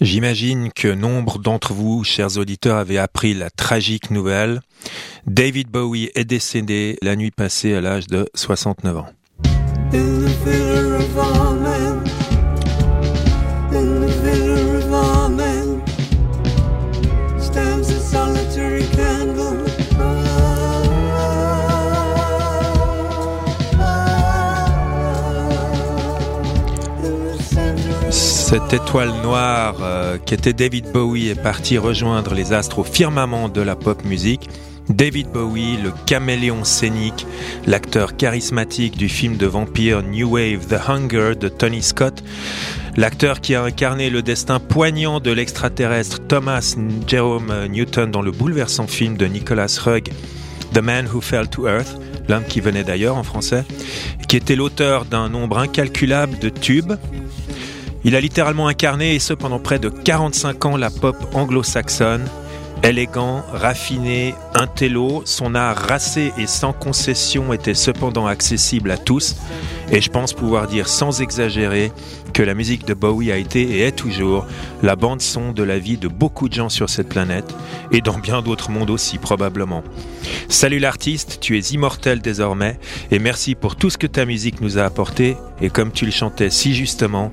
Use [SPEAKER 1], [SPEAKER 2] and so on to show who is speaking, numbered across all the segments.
[SPEAKER 1] J'imagine que nombre d'entre vous, chers auditeurs, avaient appris la tragique nouvelle. David Bowie est décédé la nuit passée à l'âge de 69 ans. Cette étoile noire euh, qui était David Bowie est parti rejoindre les astres au firmament de la pop musique. David Bowie, le caméléon scénique, l'acteur charismatique du film de vampire New Wave The Hunger de Tony Scott, l'acteur qui a incarné le destin poignant de l'extraterrestre Thomas Jerome Newton dans le bouleversant film de Nicholas Rugg The Man Who Fell to Earth, l'homme qui venait d'ailleurs en français, qui était l'auteur d'un nombre incalculable de tubes il a littéralement incarné, et ce pendant près de 45 ans, la pop anglo-saxonne. Élégant, raffiné, intello, son art racé et sans concession était cependant accessible à tous, et je pense pouvoir dire sans exagérer que la musique de Bowie a été et est toujours la bande son de la vie de beaucoup de gens sur cette planète, et dans bien d'autres mondes aussi probablement. Salut l'artiste, tu es immortel désormais, et merci pour tout ce que ta musique nous a apporté, et comme tu le chantais si justement,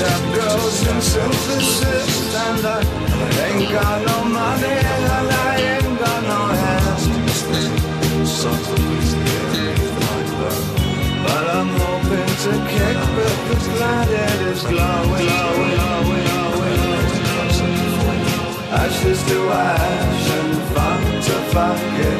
[SPEAKER 2] that grows in synthesis And I uh, ain't got no money and I ain't got no hands. But I'm hoping to kick but the planet is glowing, glowing, glowing, glowing Ashes to ash and fun to fucking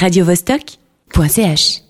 [SPEAKER 3] radiovostok.ch